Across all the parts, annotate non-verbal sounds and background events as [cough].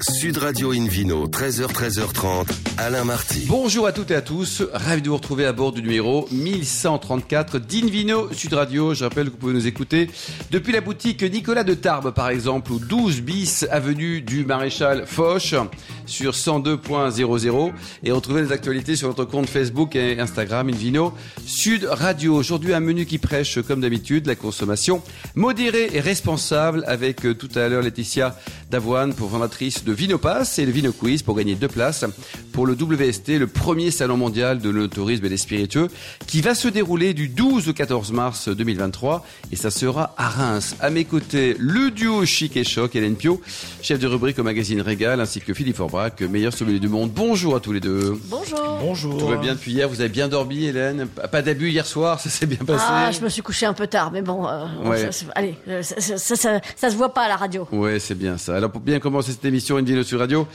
Sud Radio Invino, 13h, 13h30, Alain Marty. Bonjour à toutes et à tous, ravi de vous retrouver à bord du numéro 1134 d'Invino Sud Radio. Je rappelle que vous pouvez nous écouter depuis la boutique Nicolas de Tarbes par exemple, ou 12 bis avenue du Maréchal Foch sur 102.00 et retrouver les actualités sur notre compte Facebook et Instagram Invino Sud Radio. Aujourd'hui un menu qui prêche comme d'habitude la consommation modérée et responsable avec euh, tout à l'heure Laetitia Davoine pour de Vinopass et le Vino Quiz pour gagner deux places pour le WST, le premier salon mondial de l'autorisme et des spiritueux, qui va se dérouler du 12 au 14 mars 2023 et ça sera à Reims. À mes côtés, le duo chic et choc, Hélène Pio, chef de rubrique au magazine Régal, ainsi que Philippe Forbrac, meilleur sommelier du monde. Bonjour à tous les deux. Bonjour. Bonjour. Tout va bien depuis hier, vous avez bien dormi Hélène? Pas d'abus hier soir, ça s'est bien passé? Ah, je me suis couché un peu tard, mais bon, euh, Ouais. ça, c'est- allez, euh, ça, ça, ça, ça- ça se voit pas à la radio. Ouais, c'est bien ça. Alors pour bien commencer cette émission Invino sur Radio,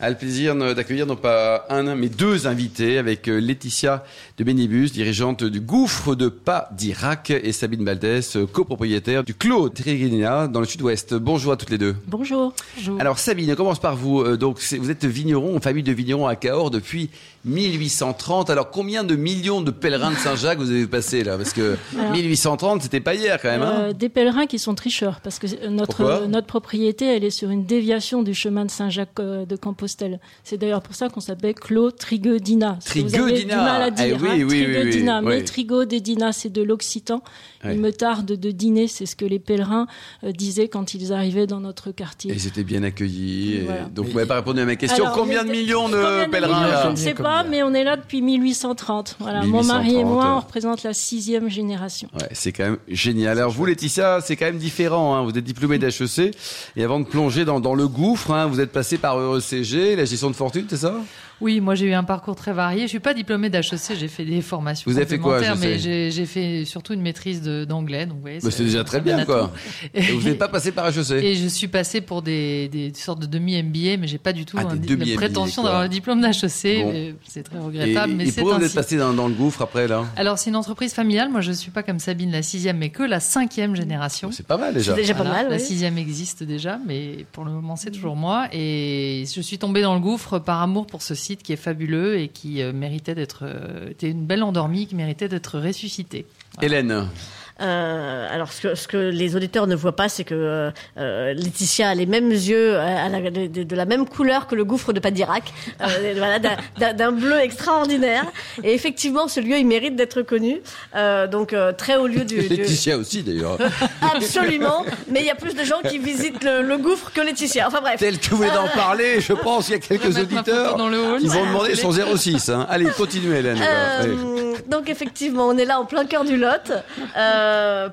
a le plaisir d'accueillir non pas un, mais deux invités avec euh, Laetitia de Bénibus, dirigeante du Gouffre de Pas d'Irak, et Sabine Baldès, copropriétaire du Clos Triguina dans le sud-ouest. Bonjour à toutes les deux. Bonjour. Bonjour. Alors Sabine, on commence par vous. Euh, Donc vous êtes vigneron, famille de vignerons à Cahors depuis 1830. Alors combien de millions de pèlerins de Saint-Jacques vous avez passé là? Parce que Alors- 1830, c'était pas hier quand même. Hein Euh, des pèlerins qui sont tricheurs parce que euh, notre euh, notre propriété elle est sur une déviation du chemin de Saint-Jacques euh, de Compostelle. C'est d'ailleurs pour ça qu'on s'appelle Clos mal à Eh dire. oui, hein, oui, oui, oui, Triguedina. oui. Mais Trigodedina c'est de l'occitan. Il me tarde de dîner, c'est ce que les pèlerins euh, disaient quand ils arrivaient dans notre quartier. Et c'était bien accueilli. et Voilà. Donc vous m'avez pas répondu à ma question. Alors, combien de mais- millions de combien de pèlerins millions, là? Je ne sais pas, mais on est là depuis 1830. Voilà, mon mari et 1830, moi, on représente la sixième génération. Ouais, c'est quand même génial. Alors vous, Laetitia, c'est quand même différent. Hein. Vous êtes diplômée d'HEC et avant de plonger dans, dans le gouffre, hein, vous êtes passé par ECG, la gestion de fortune, c'est ça? Oui, moi j'ai eu un parcours très varié. Je suis pas diplômée d'HEC, j'ai fait des formations Vous avez fait quoi, HEC? mais j'ai j'ai fait surtout une maîtrise de- d'anglais. Voyez, Bah, C'est déjà très bien, quoi. Et vous n'êtes pas passé par E HEC Et je suis passée pour des, des sortes de demi-MBA, mais j'ai pas du tout Ah, un la prétention quoi. d'avoir le diplôme d'HEC. Bon. C'est très Et, regrettable, mais et c'est pourquoi vous êtes ainsi. passé dans, dans le gouffre après là Alors c'est une entreprise familiale. Moi je suis pas comme Sabine la sixième, mais que la cinquième génération. C'est pas mal déjà. C'est déjà pas Voilà, mal. La oui. sixième existe déjà, mais pour le moment c'est toujours moi. Et je suis tombée dans le gouffre par amour pour ce site qui est fabuleux et qui euh, méritait d'être, euh, était une belle endormie qui méritait d'être ressuscitée. Hélène, Euh, alors, ce que, ce que les auditeurs ne voient pas, c'est que euh, euh, Laetitia a les mêmes yeux, euh, a de, de- de la même couleur que le gouffre de Padirac, euh, [laughs] voilà, d'un- d'un d'un bleu extraordinaire. Et effectivement, ce lieu, il mérite d'être connu. Euh, donc, euh, très haut lieu du... du- Laetitia aussi d'ailleurs. [laughs] Absolument, mais il y a plus de gens qui visitent le, le gouffre que Laetitia. Enfin bref. Tel que vous venez d'en parler, je pense qu'il y a quelques auditeurs dans le qui vont demander son 06. Hein. Allez, continuez Hélène. Donc effectivement, on est là en plein cœur du Lot, euh,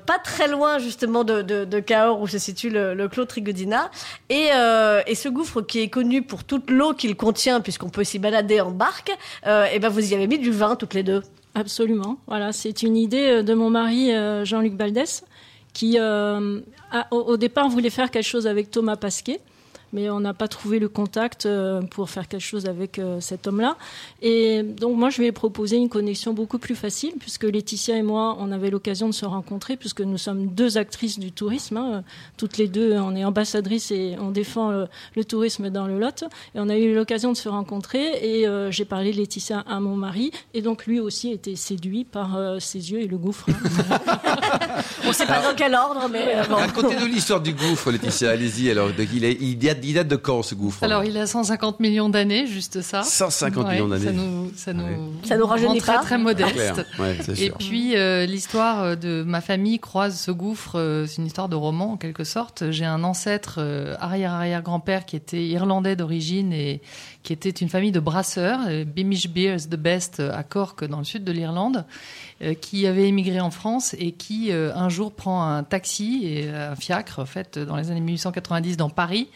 pas très loin justement de, Cahors où se situe le, le Clos Triguedina. Et, euh, et ce gouffre qui est connu pour toute l'eau qu'il contient, puisqu'on peut s'y balader en barque, euh, et ben vous y avez mis du vin toutes les deux. Absolument. Voilà, c'est une idée euh, de mon mari euh, Jean-Luc Baldès qui, euh, au départ, voulait faire quelque chose avec Thomas Pasquet. Mais on n'a pas trouvé le contact euh, pour faire quelque chose avec euh, cet homme-là. Et donc moi, je lui ai proposé une connexion beaucoup plus facile, puisque Laetitia et moi, on avait l'occasion de se rencontrer, puisque nous sommes deux actrices du tourisme. hein. Toutes les deux, on est ambassadrices et on défend le, le tourisme dans le Lot. Et on a eu l'occasion de se rencontrer et euh, j'ai parlé de Laetitia à mon mari. Et donc lui aussi était séduit par euh, ses yeux et le gouffre. hein. [laughs] On ne sait pas dans quel ordre, mais euh, bon. Racontez-nous l'histoire du gouffre, Laetitia. Allez-y. Alors, il, est- il date, il date de quand ce gouffre Alors il a 150 millions d'années, juste ça. 150 Ouais, millions d'années. Ça nous, ça nous, Ouais. Ça nous rend très, pas. très modeste. Clair. Ouais, c'est Et puis euh, l'histoire euh, de ma famille croise ce gouffre, euh, c'est une histoire de roman en quelque sorte. J'ai un ancêtre euh, arrière-arrière-grand-père qui était irlandais d'origine et qui était une famille de brasseurs, euh, Beamish Beers the Best à Cork dans le sud de l'Irlande, qui avait émigré en France et qui euh, un jour prend un taxi et un fiacre en fait dans les années 1890 dans Paris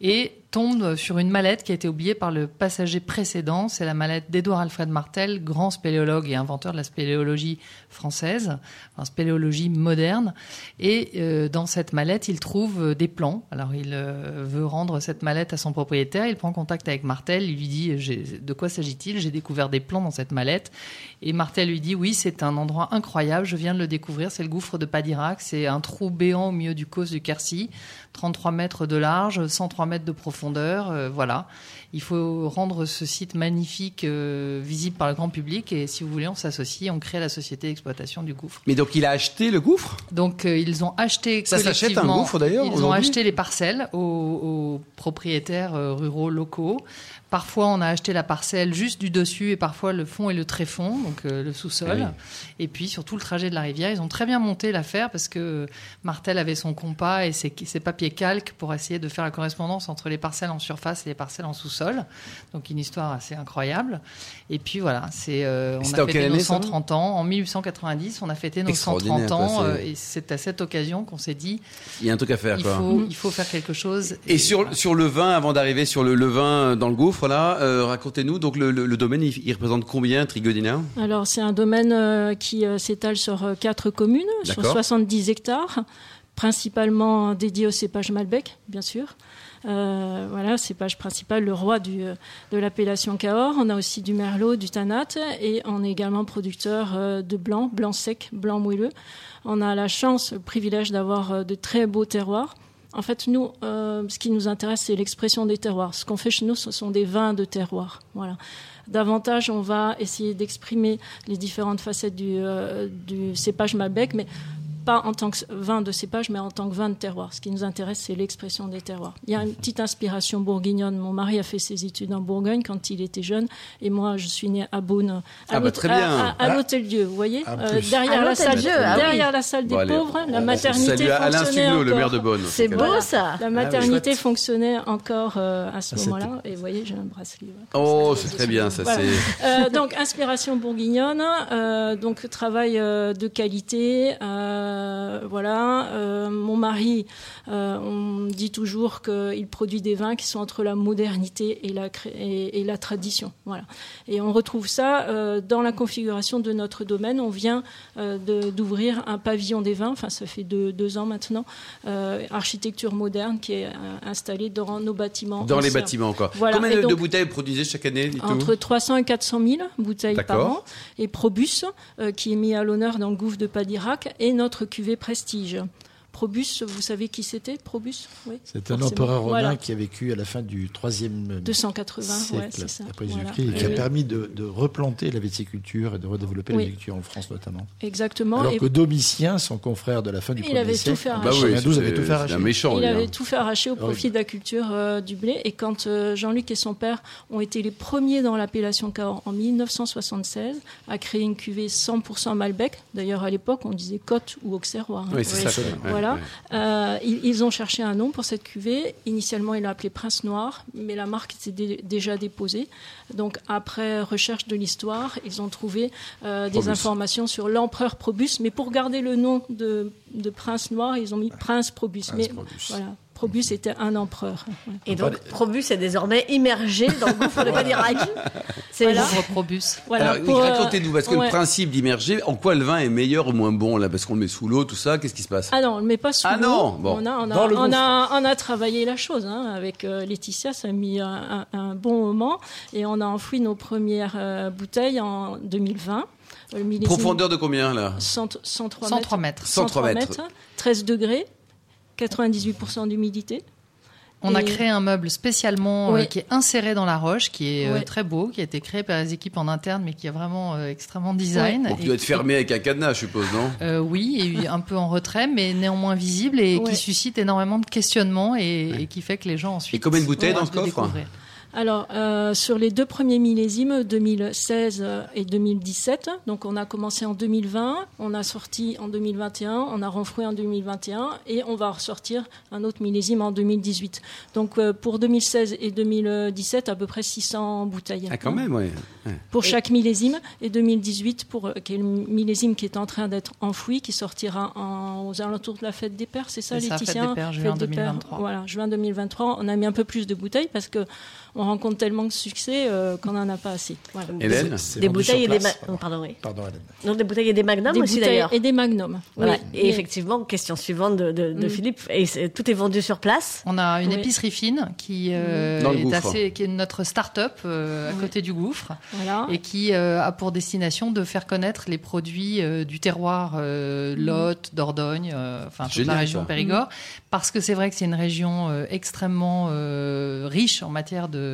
et tombe sur une mallette qui a été oubliée par le passager précédent. C'est la mallette d'Édouard Alfred Martel, grand spéléologue et inventeur de la spéléologie française, en spéléologie moderne. Et euh, dans cette mallette, il trouve euh, des plans. Alors il euh, veut rendre cette mallette à son propriétaire. Il prend contact avec Martel. Il lui dit de quoi s'agit-il? J'ai découvert des plans dans cette mallette. Et Martel lui dit oui, c'est un endroit incroyable. Je viens de le découvrir. C'est le gouffre de Padirac. C'est un trou béant au milieu du causse du Quercy, 33 mètres de large, 103 3 mètres de profondeur. Euh, voilà. Il faut rendre ce site magnifique euh, visible par le grand public. Et si vous voulez, on s'associe, on crée la société d'exploitation du gouffre. Mais donc il a acheté le gouffre? Donc euh, ils ont acheté Ça s'achète, un gouffre, d'ailleurs, Ils ont acheté les parcelles aux, aux propriétaires ruraux locaux. Parfois on a acheté la parcelle juste du dessus et parfois le fond et le tréfond, donc euh, le sous-sol. Oui. Et puis sur tout le trajet de la rivière, ils ont très bien monté l'affaire parce que euh, Martel avait son compas et ses, ses papiers calques pour essayer de faire la correspondance entre les parcelles en surface et les parcelles en sous-sol. Donc une histoire assez incroyable. Et puis voilà, c'est euh, on a fêté nos année, ça 130 ans en 1890. On a fêté nos 130 Extraordinaire, quoi, ans euh, et c'est à cette occasion qu'on s'est dit Il y a un truc à faire il quoi. faut, il faut faire quelque chose. Et sur, sur le vin, avant d'arriver sur le, le vin dans le gouffre, là, euh, racontez-nous, donc le, le- le domaine, il, il représente combien, Trigodina Alors, c'est un domaine euh, qui euh, s'étale sur euh, quatre communes, sur D'accord. 70 hectares, principalement dédié au cépage Malbec, bien sûr. Euh, voilà, cépage principal, le roi du, de l'appellation Cahors. On a aussi du Merlot, du Tanat, et on est également producteur de blanc, blanc sec, blanc moelleux. On a la chance, le privilège d'avoir de très beaux terroirs. En fait, nous, euh, ce qui nous intéresse, c'est l'expression des terroirs. Ce qu'on fait chez nous, ce sont des vins de terroir. Davantage, on va essayer d'exprimer les différentes facettes du, euh, du cépage Malbec, mais pas en tant que vin de cépage, mais en tant que vin de terroir. Ce qui nous intéresse, c'est l'expression des terroirs. Il y a une petite inspiration bourguignonne. Mon mari a fait ses études en Bourgogne quand il était jeune, et moi, je suis née à Beaune, à Ah bah, Ah. l'Hôtel-Dieu, vous voyez, En Euh, plus. derrière, À la salle, l'Hôtel-Dieu, ah oui. derrière la salle des Bon, allez, pauvres, la maternité Alain fonctionnait Stuglio, le maire de Beaune. C'est beau Voilà. ça. La Ah maternité fonctionnait encore euh, à ce Ah, moment-là. Et vous voyez, j'ai un bracelet. Oh, c'est très bien, ça, Voilà. c'est... Euh, donc inspiration bourguignonne, euh, donc travail euh, de qualité, euh, voilà. Euh, mon mari, euh, on dit toujours qu'il produit des vins qui sont entre la modernité et la cré- et, et la tradition, voilà. Et on retrouve ça euh, dans la configuration de notre domaine. On vient euh, d'ouvrir un pavillon des vins, enfin ça fait deux, deux ans maintenant, euh, architecture moderne qui est euh, installée dans nos bâtiments. Dans les bâtiments, quoi. Voilà, Combien et de, donc- bouteilles produisez chaque année Entre 300 et 400 000 bouteilles par an. Et Probus, euh, qui est mis à l'honneur dans le gouffre de Padirac, et notre cuvée Prestige. Probus, vous savez qui c'était, Probus? Oui. C'est un empereur romain Voilà. qui a vécu à la fin du 3e 280, ouais, siècle c'est ça. après Voilà. Jésus-Christ et qui a permis de, de replanter la viticulture et de redévelopper Oui. la viticulture en France notamment. Exactement. Alors Et que Domitien, son confrère de la fin du Il 1er avait tout siècle, fait en Bah arracher. oui, 92, avait tout fait arracher. un méchant, il avait hein. tout fait arracher au profit de la culture euh, du blé. Et quand euh, Jean-Luc et son père ont été les premiers dans l'appellation Cahors en 1976 à créer une cuvée 100% Malbec, d'ailleurs à l'époque on disait Côte ou Auxerrois. hein. Oui, c'est ça. quoi. Voilà. Euh, ils, ils ont cherché un nom pour cette cuvée. Initialement, ils l'ont appelé Prince Noir, mais la marque était dé- déjà déposée. Donc, après recherche de l'histoire, ils ont trouvé euh, des informations sur l'empereur Probus. Mais pour garder le nom de, de Prince Noir, ils ont mis Prince Probus. mais Probus. voilà, Probus était un empereur. Ouais. Et donc, Probus est désormais immergé dans le gouffre de Padirac. C'est. Pauvre Probus. Voilà, Alors, pour, euh, racontez-nous, parce que ouais. le principe d'immerger, en quoi le vin est meilleur ou moins bon, là Parce qu'on le met sous l'eau, tout ça, qu'est-ce qui se passe? Ah non, on le met pas sous Ah l'eau. non, bon. On a, on a, Dans le on gouffre. a, on a travaillé la chose hein, avec euh, Laetitia, ça a mis un, un- un bon moment et on a enfoui nos premières euh, bouteilles en 2020. Le millésime Profondeur de combien, là? 100 103 103 mètres. mètres. 103 mètres. 13 degrés, 98% d'humidité. On a créé un meuble spécialement euh, qui est inséré dans la roche, qui est euh, Ouais. très beau, qui a été créé par les équipes en interne, mais qui est vraiment euh, extrêmement design. Donc, il Et doit être fermé avec un cadenas, je suppose, non? Euh, oui, et un peu en retrait, mais néanmoins visible et Ouais. qui suscite énormément de questionnements et, et qui fait que les gens ensuite. Et combien de bouteilles dans ce coffre? Découvrir. Alors, euh, sur les deux premiers millésimes, 2016 et 2017, donc on a commencé en 2020, on a sorti en 2021, on a renfloué en 2021 et on va ressortir un autre millésime en 2018. Donc euh, pour 2016 et 2017, à peu près 600 bouteilles. Ah, quand même, oui. Pour chaque millésime et 2018 pour euh, qui est le millésime qui est en train d'être enfoui, qui sortira en- aux alentours de la fête des pères, c'est ça, ça, fête Laetitia des Pères, juin Fête des Pères, 2023. Voilà, juin 2023. On a mis un peu plus de bouteilles parce que on on rencontre tellement de succès euh, qu'on n'en a pas assez. Voilà. Hélène C'est Des bouteilles et des place. oh, pardon, oui. Pardon, Hélène. Non, des bouteilles et des magnums Des aussi d'ailleurs. et des magnums. Voilà. Oui, Et effectivement, question suivante de, de, de Mm. Philippe. Et tout est vendu sur place. On a une Oui. épicerie fine qui, euh, le est, gouffre. assez, qui est notre start-up euh, à Oui. côté du gouffre Voilà. et qui euh, a pour destination de faire connaître les produits euh, du terroir euh, Lot, Dordogne, euh, enfin toute la région ça. Périgord, parce que c'est vrai que c'est une région euh, extrêmement euh, riche en matière de,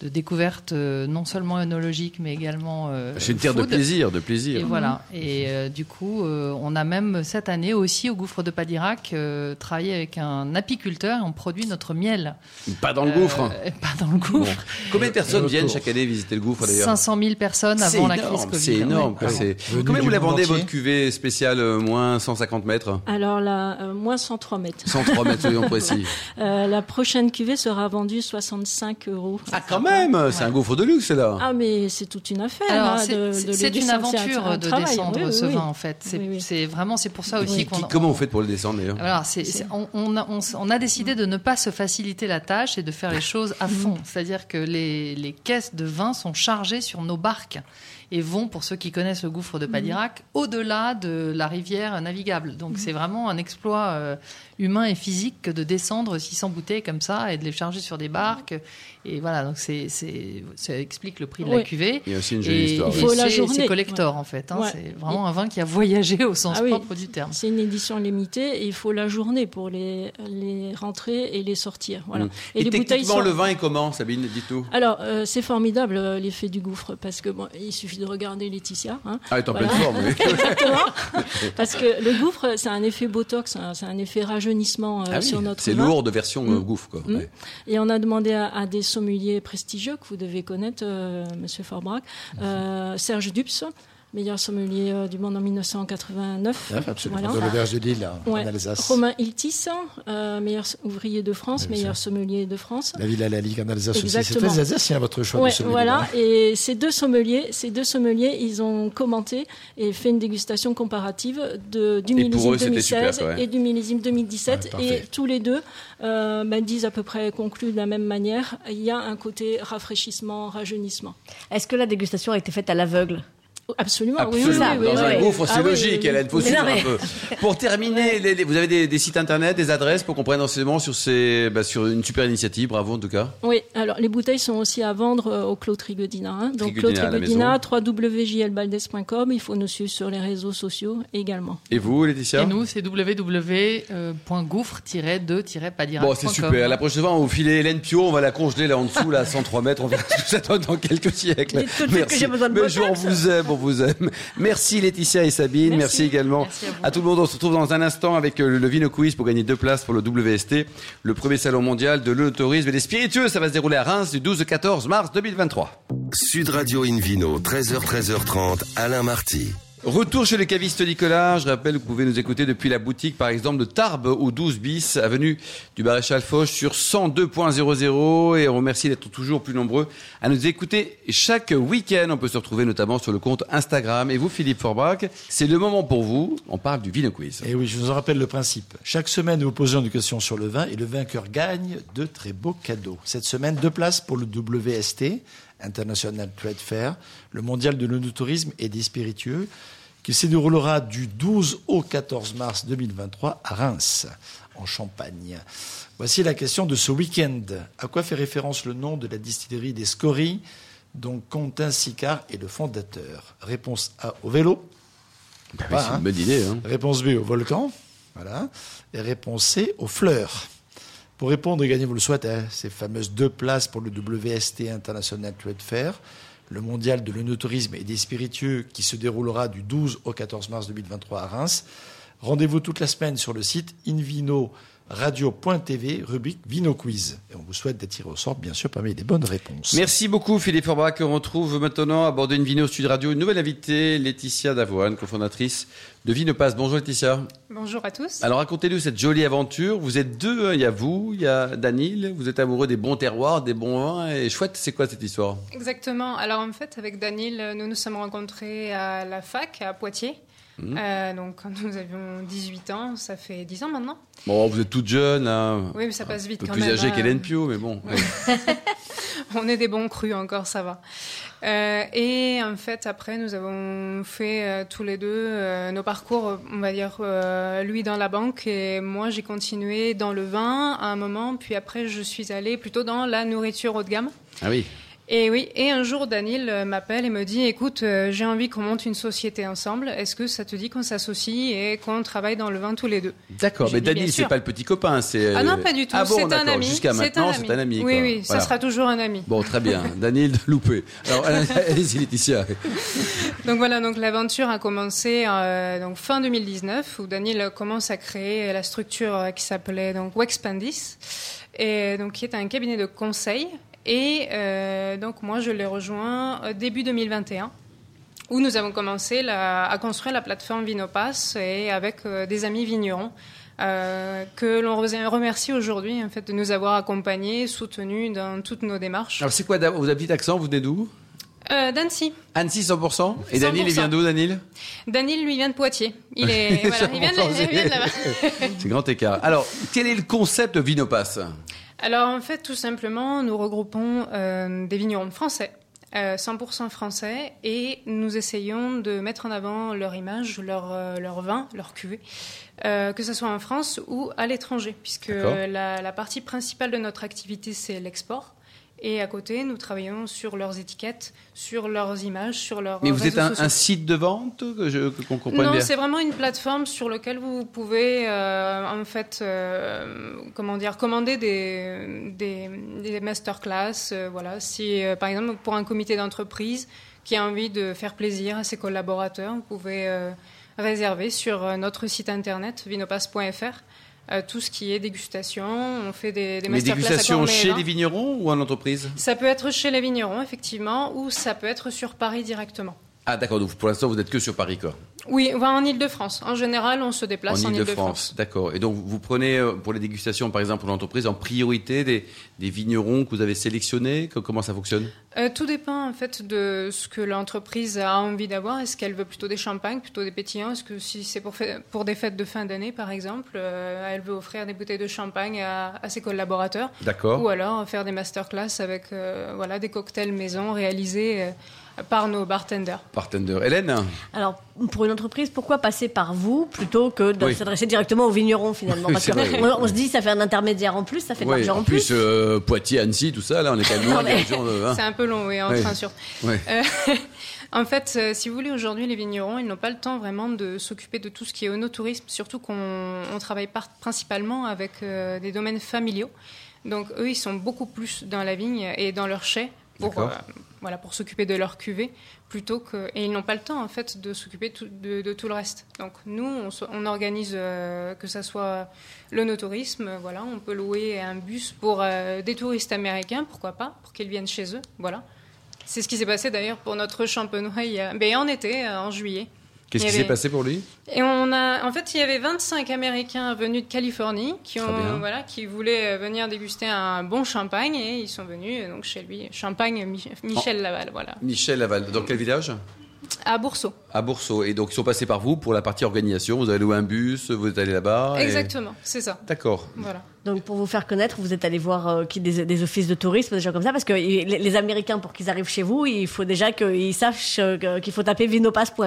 de découvertes euh, non seulement œnologiques mais également euh, C'est une terre de plaisir, de Et plaisir. voilà. Et euh, du coup, euh, on a même cette année aussi au gouffre de Padirac euh, travaillé avec un apiculteur et on produit notre miel. Pas dans le gouffre. Euh, [laughs] pas dans le gouffre. Combien de personnes viennent chaque année visiter le gouffre d'ailleurs 500 000 personnes avant la énorme, crise Covid. C'est énorme. quoi, Ouais. c'est- Combien vous la vendez entier. votre cuvée spéciale euh, moins 150 mètres Alors là, euh, moins 103 mètres. 103 mètres, soyons [laughs] précis. Euh, la prochaine cuvée sera vendue 65 euros. Ah, quand même C'est un gouffre de luxe, c'est là. Ah, mais c'est toute une affaire. Alors, hein, c'est- une aventure un de travail. descendre Oui, oui, ce oui. vin, en fait. C'est Oui, oui. c'est vraiment, c'est pour ça aussi qu'on. Comment on- faites pour le descendre d'ailleurs on, on a, on s- on a décidé de ne pas se faciliter la tâche et de faire les choses à fond. C'est-à-dire que les, les caisses de vin sont chargées sur nos barques et vont, pour ceux qui connaissent le gouffre de Padirac, au-delà de la rivière navigable. Donc c'est vraiment un exploit euh, humain et physique que de descendre 600 bouteilles comme ça et de les charger sur des barques. Et voilà, donc c'est, c'est, ça explique le prix de la cuvée. Il y a aussi une jolie Et, histoire. il faut et la c'est- journée. C'est collector en fait. hein. Ouais. C'est vraiment un vin qui a voyagé au sens Ah oui. propre du terme. C'est une édition limitée et il faut la journée pour les, les rentrer et les sortir. Voilà. Mm. Et, les bouteilles sont- le vin est comment, Sabine Dites tout. Alors, euh, c'est formidable euh, l'effet du gouffre parce que bon, il suffit de regarder Laetitia. Hein, Ah, elle est en Voilà. pleine forme, oui. [laughs] Exactement. [laughs] parce que le gouffre, c'est un effet botox, hein, c'est un effet rajeunissement euh, Ah oui, sur notre c'est lourd de version euh, Mm. gouffre, quoi. Mm. Ouais. Et on a demandé à, à des sommeliers prestigieux que vous devez connaître, euh, Monsieur Forbrac, euh, Serge Dups, meilleur sommelier euh, du monde en 1989. Ah, absolument. Voilà. Dans le verge de Lille, Ouais. en Alsace. Romain Iltis, euh, meilleur ouvrier de France, Oui, meilleur sommelier de France. La ville à la Ligue en Alsace aussi. C'est très alsacien votre choix Ouais, de sommelier. voilà. Et ces deux sommeliers, ces deux sommeliers, ils ont commenté et fait une dégustation comparative de, du Et millésime eux, c'était 2016 super, quoi, ouais. et du millésime 2017. Ouais, parfait. et tous les deux euh, bah, disent à peu près, concluent de la même manière. Il y a un côté rafraîchissement, rajeunissement. Est-ce que la dégustation a été faite à l'aveugle? Absolument, Absolument. oui, oui, oui, Dans un oui. gouffre, c'est Ah logique, oui, Hélène. Faut suivre non, mais- un peu. [laughs] Pour terminer, les- les- vous avez des, des sites internet, des adresses pour qu'on prenne renseignements sur ces, bah, sur une super initiative. Bravo en tout cas. Oui, alors les bouteilles sont aussi à vendre euh, au Clos Trigodina. hein. Donc Clos Trigodina, www.jlbaldes.com. Il faut nous suivre sur les réseaux sociaux également. Et vous, Laetitia? Et nous, c'est www.gouffre-2-padirac.com. Bon, c'est super. La prochaine fois, on va vous filer Hélène Pio, on va la congeler là en dessous, là, à 103 mètres. On verra ce que ça donne dans quelques siècles. Tout suite que j'ai besoin de Mais je- vous aime, on vous aime. Merci Laetitia et Sabine. Merci, Merci. également Merci à tout le monde. On se retrouve dans un instant avec euh, le Vino Quiz pour gagner deux places pour le WST, le premier salon mondial de l'œnotourisme et des spiritueux. Ça va se dérouler à Reims du 12 au 14 mars 2023. Sud Radio Invino, 13h, 13h30, Alain Marty. Retour chez le caviste Nicolas. Je rappelle que vous pouvez nous écouter depuis la boutique, par exemple, de Tarbes au 12 bis, avenue du Maréchal Foch sur 102.00. Et on remercie d'être toujours plus nombreux à nous écouter chaque week-end. On peut se retrouver notamment sur le compte Instagram. Et vous, Philippe Forbach, c'est le moment pour vous. On parle du Vino Quiz. Et oui, je vous en rappelle le principe. Chaque semaine, nous posons une question sur le vin et le vainqueur gagne de très beaux cadeaux. Cette semaine, deux places pour le WST, International Trade Fair, le mondial de l'œnotourisme et des spiritueux, qui se déroulera du 12 au 14 mars 2023 à Reims, en Champagne. Voici la question de ce week-end. À quoi fait référence le nom de la distillerie des Scories, dont Quentin Sicard est le fondateur? Réponse A au vélo. Oui, c'est hein. une bonne idée. Hein. Réponse B au volcan. Voilà. Et réponse C aux fleurs. Pour répondre et gagner, vous le souhaitez, hein, ces fameuses deux places pour le WST International Trade Fair, le mondial de l'œnotourisme et des spiritueux qui se déroulera du 12 au 14 mars 2023 à Reims. Rendez-vous toute la semaine sur le site invino-radio.tv, rubrique Vino Quiz. Et on vous souhaite d'être tiré au sort, bien sûr, parmi les bonnes réponses. Merci beaucoup Philippe Forbach. On retrouve maintenant à bord d'une Vino Sud Radio une nouvelle invitée, Laetitia Davoine, cofondatrice de Vinopass. Bonjour Laetitia. Bonjour à tous. Alors racontez-nous cette jolie aventure. Vous êtes deux, hein. il y a vous, il y a Danil. Vous êtes amoureux des bons terroirs, des bons vins. Et chouette, c'est quoi cette histoire? Exactement. Alors en fait, avec Daniel, euh, nous nous sommes rencontrés à la fac à Poitiers. Mhm. Euh, donc quand nous avions 18 ans, ça fait 10 ans maintenant. Bon, vous êtes toute jeune, là. Oui, mais ça passe un vite peu quand plus âgée hein. qu'Hélène Pio, mais bon. [laughs] on est des bons crus encore, ça va. Euh, et en fait, après, nous avons fait euh, tous les deux nos parcours, on va dire, lui dans la banque et moi, j'ai continué dans le vin à un moment, puis après, je suis allée plutôt dans la nourriture haut de gamme. Ah oui. Et oui, et un jour, Daniel euh, m'appelle et me dit, écoute, euh, j'ai envie qu'on monte une société ensemble. Est-ce que ça te dit qu'on s'associe et qu'on travaille dans le vin tous les deux? D'accord, mais Daniel, c'est pas le petit copain, c'est. Ah non, pas du tout. Ah bon, c'est un ami. Jusqu'à maintenant, c'est un ami. Oui, quoi. oui, Voilà. ça sera toujours un ami. Bon, très bien. [laughs] Daniel de Loupé. Alors, [laughs] allez-y, Laetitia. [laughs] Donc voilà, donc l'aventure a commencé euh, donc fin 2019 où Daniel commence à créer la structure euh, qui s'appelait donc Wexpandis et donc qui est un cabinet de conseil et euh, donc moi je l'ai rejoint euh, début 2021 où nous avons commencé la- à construire la plateforme Vinopass et avec euh, des amis vignerons euh, que l'on re- remercie aujourd'hui en fait de nous avoir accompagnés, soutenus dans toutes nos démarches. Alors, c'est quoi Vous avez petit accent, vous venez d'où? Euh, D'Annecy. Annecy 100% Et Daniel, il 100%. vient d'où, Daniel? Daniel lui vient de Poitiers. Il est [laughs] voilà, il vient de, de là-bas. C'est grand écart. Alors, quel est le concept de Vinopass? Alors en fait, tout simplement, nous regroupons euh, des vignerons français, euh, 100% français, et nous essayons de mettre en avant leur image, leur, euh, leur vin, leur cuvée, euh, que ce soit en France ou à l'étranger, puisque la partie principale de notre activité, c'est l'export. Et à côté, nous travaillons sur leurs étiquettes, sur leurs images, sur leurs Mais vous êtes un, site de vente que comprenne Non, c'est vraiment une plateforme sur laquelle vous pouvez euh, en fait euh, comment dire commander des des, des masterclass. euh, voilà, si par exemple pour un comité d'entreprise qui a envie de faire plaisir à ses collaborateurs, vous pouvez réserver sur notre site internet vinopass.fr euh, tout ce qui est dégustation. On fait des, des Mais masterclass dégustations gourmet chez vin. les vignerons ou en entreprise? Ça peut être chez les vignerons effectivement, ou ça peut être sur Paris directement. Ah d'accord, donc pour l'instant vous n'êtes que sur Paris quoi. Oui, en Ile-de-France. En général, on se déplace en en, Ile-de-France, d'accord. Et donc vous prenez euh, pour les dégustations par exemple pour l'entreprise en priorité des, des vignerons que vous avez sélectionnés? Comment ça fonctionne? Euh, tout dépend en fait de ce que l'entreprise a envie d'avoir. Est-ce qu'elle veut plutôt des champagnes, plutôt des pétillants? Est-ce que si c'est pour, pour des fêtes de fin d'année par exemple, euh, elle veut offrir des bouteilles de champagne à, à ses collaborateurs? D'accord. Ou alors faire des masterclass avec euh, voilà, des cocktails maison réalisés par nos bartenders. Bartender. Hélène Alors, pour une entreprise, pourquoi passer par vous plutôt que de Oui. s'adresser directement aux vignerons finalement [laughs] Parce vrai. on, se dit, ça fait un intermédiaire en plus, ça fait de Oui, l'argent en en plus, plus. euh, Poitiers, Annecy, tout ça, là on est quand même loin des de... hein. C'est un peu long, oui, en Oui. train. Ouais. Euh, [laughs] en fait, euh, si vous voulez, aujourd'hui, les vignerons, ils n'ont pas le temps vraiment de s'occuper de tout ce qui est onotourisme, surtout qu'on on travaille par- principalement avec euh, des domaines familiaux. Donc, eux, ils sont beaucoup plus dans la vigne et dans leur chai pour, euh, voilà, pour s'occuper de leur cuvée, plutôt que... Et ils n'ont pas le temps, en fait, de s'occuper de, de tout le reste. Donc, nous, on, se- on organise euh, que ça soit le no-tourisme, voilà, on peut louer un bus pour euh, des touristes américains, pourquoi pas, pour qu'ils viennent chez eux, voilà. C'est ce qui s'est passé d'ailleurs pour notre champenois ben, en été, en juillet. Qu'est-ce qui avait- s'est passé pour lui? Et on a, en fait, il y avait 25 Américains venus de Californie qui ont, voilà, qui voulaient euh, venir déguster un bon champagne et ils sont venus euh, donc chez lui, champagne Mi- Michel Laval, voilà, Michel Laval. Dans quel village? À Bourseau. À Bourseau. Et donc ils sont passés par vous pour la partie organisation. Vous avez loué un bus, vous êtes allé là-bas. et- Exactement, c'est ça. D'accord. Voilà. Donc, pour vous faire connaître, vous êtes allé voir euh, qui, des, des offices de tourisme, des gens comme ça, parce que les, les Américains, pour qu'ils arrivent chez vous, il faut déjà qu'ils sachent euh, qu'il faut taper vinopass.fr.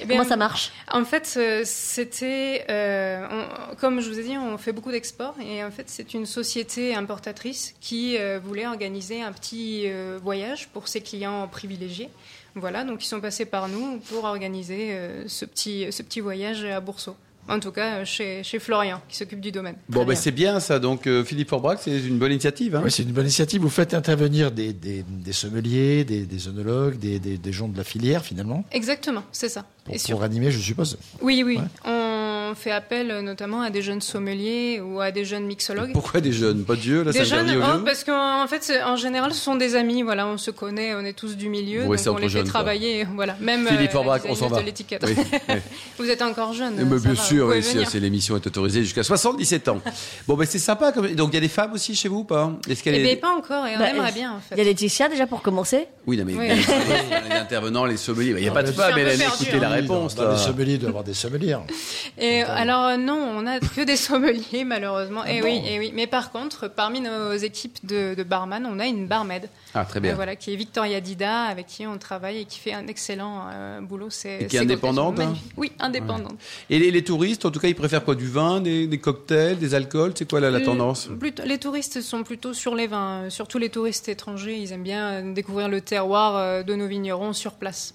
Eh bien, Comment ça marche? En fait, euh, c'était, euh, on- comme je vous ai dit, on fait beaucoup d'export et en fait, c'est une société importatrice qui euh, voulait organiser un petit euh, voyage pour ses clients privilégiés. Voilà, donc ils sont passés par nous pour organiser euh, ce petit, ce petit voyage à Bourseau. En tout cas, euh, chez, chez Florian, qui s'occupe du domaine. Bon, ben bien. c'est bien ça. Donc euh, Philippe Forbrac, c'est une bonne initiative. Hein Oui, c'est une bonne initiative. Vous faites intervenir des, des, des sommeliers, des, des œnologues, des, des, des gens de la filière, finalement, Exactement, c'est ça. pour, Et pour animer, je suppose. Oui, oui. Ouais. On fait appel euh, notamment à des jeunes sommeliers ou à des jeunes mixologues. Pourquoi des jeunes Pas de vieux, là, Des jeunes, oh, parce qu'en en fait, en général, ce sont des amis. Voilà, on se connaît, on est tous du milieu, Vous donc on entre les fait quoi. travailler. Voilà, même Philippe euh, Forbach, la on s'en va. Oui, [laughs] oui. Vous êtes encore jeune. Ben, bien va, sûr, oui, c'est l'émission est autorisée jusqu'à 77 ans. Bon, ben c'est sympa. Comme... Donc il y a des femmes aussi chez vous ou pas Est-ce qu'elle Eh est... bien, pas encore, et on Bah, aimerait bien, en Il y a. Laetitia déjà pour commencer. Oui, non, mais les, intervenants, les sommeliers, il n'y a pas de peu Hélène, perdue, écoutez la hein. réponse. Là. les sommeliers, il doit y avoir des sommeliers. Et Alors euh, non, on a que des [laughs] sommeliers malheureusement. et Ah oui, bon et oui. Mais par contre, parmi nos équipes de, de barman, on a une barmaid. Ah, très bien. Euh, voilà, qui est Victoria Dida, avec qui on travaille et qui fait un excellent euh, boulot. C'est Et qui est indépendante, hein. Oui, indépendante. Et les, les touristes, en tout cas, ils préfèrent quoi? Du vin, des, des cocktails, des alcools? C'est quoi la, la tendance? plutôt- Les touristes sont plutôt sur les vins. Surtout les touristes étrangers, ils aiment bien découvrir le terroir de nos vignerons sur place.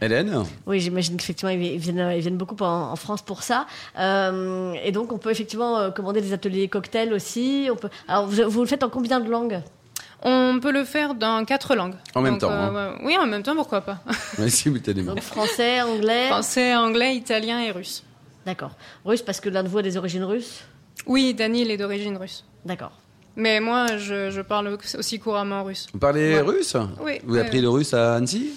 Hélène? Oui, j'imagine qu'effectivement, ils viennent, ils viennent beaucoup en, en France pour ça. Euh, et donc, on peut effectivement euh, commander des ateliers cocktails aussi. On peut... Alors, vous, vous le faites en combien de langues? On peut le faire dans quatre langues. En même Donc, temps, euh, ouais. Oui, en même temps, pourquoi pas [laughs] Oui, simultanément. Donc, français, anglais? Français, anglais, italien et russe. D'accord. Russe, parce que l'un de vous a des origines russes? Oui, Daniel est d'origine russe. D'accord. Mais moi, je, je parle aussi couramment russe. Vous parlez Ouais. russe Oui. Vous avez appris le russe à Annecy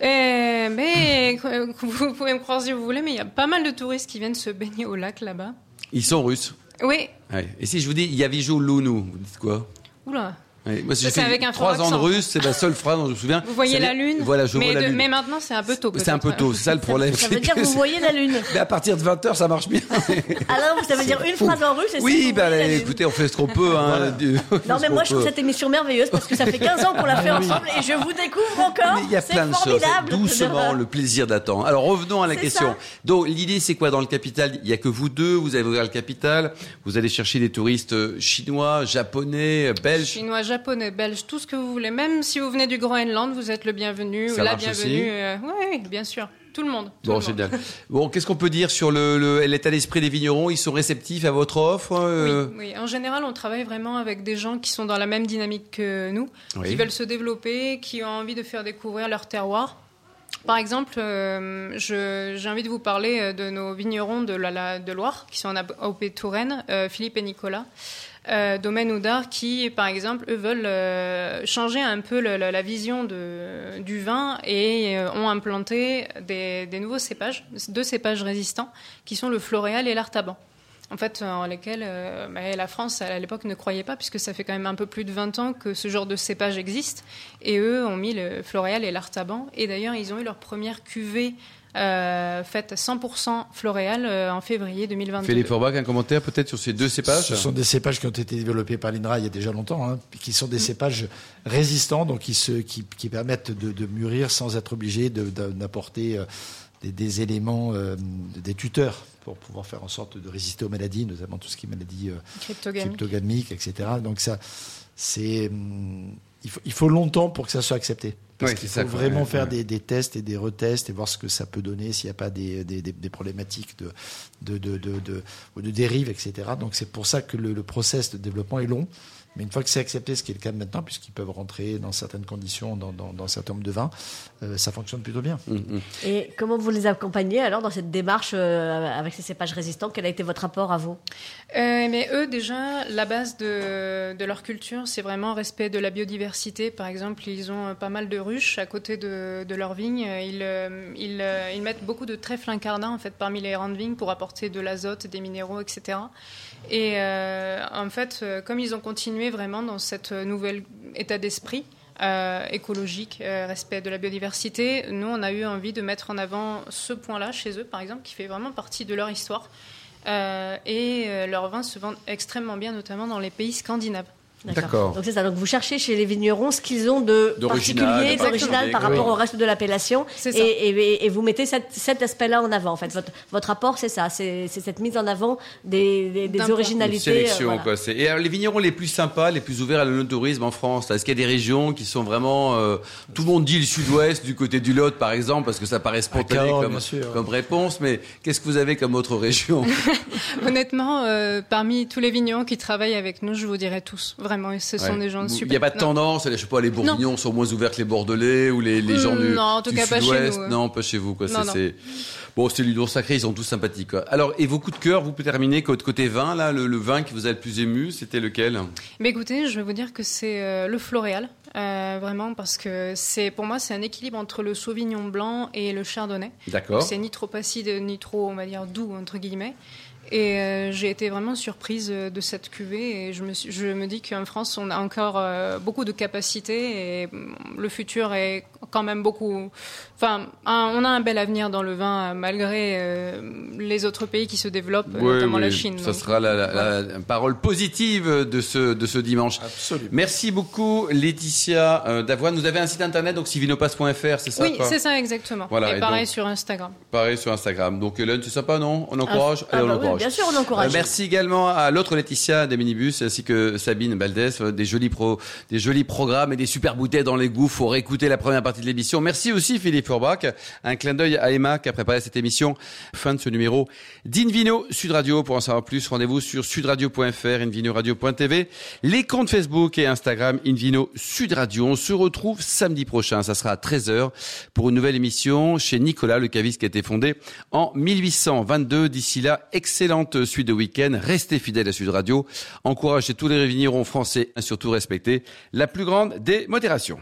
Eh, mais [laughs] vous pouvez me croire si vous voulez, mais il y a pas mal de touristes qui viennent se baigner au lac là-bas. Ils sont russes. Oui. Ouais. Et si je vous dis Yavijou Lounou, vous dites quoi? Oula. Ouais, Moi, j'ai fait avec un trois ans de russe, c'est la seule phrase dont je me souviens. Vous voyez la lune Voilà, je mais, vois la lune. mais maintenant, c'est un peu tôt. C'est un peu tôt, c'est ça le problème. Ça veut dire que vous voyez la lune. [laughs] Mais à partir de 20h, ça marche bien. [laughs] Alors, ça veut dire une fou. phrase en russe et Oui, bah, écoutez, on fait ce qu'on peut. Hein, [laughs] du- Non, mais moi, je trouve cette émission merveilleuse parce que ça fait 15 ans qu'on l'a fait ensemble et je vous découvre encore. Mais il y a plein de choses. Doucement, le plaisir d'attendre. Alors revenons à la question. Donc l'idée c'est quoi dans le capital? Il y a que vous deux. Vous avez ouvert le capital. Vous allez chercher des touristes euh, chinois, japonais, belges. Chinois, japonais, belges, tout ce que vous voulez. Même si vous venez du Groenland, vous êtes le bienvenu, Ça la bienvenue. euh, oui, bien sûr. Tout le monde. tout Bon, le monde. génial. Bon, qu'est-ce qu'on peut dire sur le, l'état d'esprit des vignerons? Ils sont réceptifs à votre offre euh, Oui, oui, en général, on travaille vraiment avec des gens qui sont dans la même dynamique que nous, Oui. qui veulent se développer, qui ont envie de faire découvrir leur terroir. Par exemple, euh, j'ai envie de vous parler euh, de nos vignerons de, la, la- de Loire, qui sont en AOP Touraine, euh, Philippe et Nicolas. Euh, domaine Oudard qui, par exemple, eux veulent euh, changer un peu la, vision du vin et euh, ont implanté des, nouveaux cépages, deux cépages résistants, qui sont le floréal et l'artaban en fait, en lesquels bah, la France, à l'époque, ne croyait pas, puisque ça fait quand même un peu plus de 20 ans que ce genre de cépage existe. Et eux ont mis le floréal et l'artaban. Et d'ailleurs, ils ont eu leur première cuvée euh, faite 100% floréal euh, en février 2022. Philippe Forbach, un commentaire peut-être sur ces deux cépages? Ce sont des cépages qui ont été développés par l'INRA il y a déjà longtemps, hein, qui sont Mm. des cépages résistants, donc qui, se, qui, qui permettent de, de mûrir sans être obligés de- de- d'apporter euh, des, des éléments, euh, des tuteurs pour pouvoir faire en sorte de résister aux maladies, notamment tout ce qui est maladies euh, Cryptogamique. cryptogamiques, etc. Donc ça, c'est, hum, il faut, il faut longtemps pour que ça soit accepté. Parce Oui, qu'il faut ça, vraiment Ouais, faire ouais. des, des tests et des retests et voir ce que ça peut donner s'il n'y a pas des, des, des- problématiques de, de, de, de, de dérive, etc. Donc c'est pour ça que le, le process de développement est long. Mais une fois que c'est accepté, ce qui est le cas maintenant, puisqu'ils peuvent rentrer dans certaines conditions, dans, dans, dans un certain nombre de vins, euh, ça fonctionne plutôt bien. Hum, hum. Et comment vous les accompagnez alors dans cette démarche euh, avec ces cépages résistants? Quel a été votre apport à vous? Euh, mais eux, déjà, la base de, de leur culture, c'est vraiment respect de la biodiversité. Par exemple, ils ont euh, pas mal de ruches à côté de, de leurs vignes. Ils, euh, ils, euh, ils mettent beaucoup de trèfle incarnat en fait parmi les rangs de vignes pour apporter de l'azote, des minéraux, etc. Et euh, en fait, comme ils ont continué vraiment dans cette nouvelle état d'esprit, euh, écologique, euh, respect de la biodiversité. Nous, on a eu envie de mettre en avant ce point-là chez eux, par exemple, qui fait vraiment partie de leur histoire. Euh, et leurs vins se vendent extrêmement bien, notamment dans les pays scandinaves. D'accord. Donc c'est ça. Donc vous cherchez chez les vignerons ce qu'ils ont de particulier, d'original par oui. rapport au reste de l'appellation. C'est Et, ça. et- et vous mettez cet, cet aspect-là en avant. En fait, votre, votre apport, c'est ça. C'est cette mise en avant des, des- des point. Une originalités. sélection, euh, voilà. quoi. Et alors, les vignerons les plus sympas, les plus ouverts à l'onotourisme en France, est-ce qu'il y a des régions qui sont vraiment... euh, tout le monde dit le sud-ouest, du côté du Lot, par exemple, parce que ça paraît spontané comme, bien sûr. comme réponse, mais qu'est-ce que vous avez comme autre région? [laughs] Honnêtement, euh, parmi tous les vignerons qui travaillent avec nous, je vous dirais tous. Vraiment, ce sont Ouais. des gens super. Il n'y a pas de tendance, je sais pas, les Bourguignons sont moins ouverts que les Bordelais ou les, les gens Mm, du, non, en tout cas, pas chez nous, hein. Non, pas chez vous, quoi. Non, non. Bon, c'est l'humour sacré, ils sont tous sympathiques, quoi. Alors, et vos coups de cœur, vous pouvez terminer côté, côté vin, là, le, le vin qui vous a le plus ému, c'était lequel? Mais écoutez, je vais vous dire que c'est euh, le floréal, euh, vraiment, parce que c'est pour moi c'est un équilibre entre le sauvignon blanc et le chardonnay. D'accord. C'est ni trop acide ni trop, on va dire, doux entre guillemets. Et euh, j'ai été vraiment surprise euh, de cette cuvée et je me, suis- je me dis qu'en France on a encore euh, beaucoup de capacités et mm, le futur est quand même beaucoup. Enfin, un- on a un bel avenir dans le vin malgré euh, les autres pays qui se développent, Oui, notamment oui, la Chine. Ça Donc, sera la, la- la parole positive de ce, de ce dimanche. Absolument. Merci beaucoup, Laetitia euh, Davoine. Vous avez un site internet, donc sivinopass.fr, c'est ça Oui, c'est ça exactement. Voilà, et et pareil donc- sur Instagram. Pareil sur Instagram. Donc Hélène, c'est sympa, non? On encourage? Ah, Allez, on bah oui, encourage. bien sûr, on encourage. Euh, merci également à l'autre Laetitia des minibus ainsi que Sabine Baldès, euh, des jolis pro, des jolis programmes et des super bouteilles dans les goûts. Faut réécouter la première partie de l'émission. Merci aussi Philippe Forbach. Un clin d'œil à Emma qui a préparé cette émission. Fin de ce numéro d'Invino Sud Radio. Pour en savoir plus, rendez-vous sur sudradio.fr, invinoradio.tv, les comptes Facebook et Instagram Invino Sud Radio. On se retrouve samedi prochain. Ça sera à 13h pour une nouvelle émission chez Nicolas, le caviste qui a été fondé en 1822. D'ici là, excellente suite de week-end. Restez fidèles à Sud Radio. Encouragez tous les vignerons français et surtout respectez la plus grande des modérations.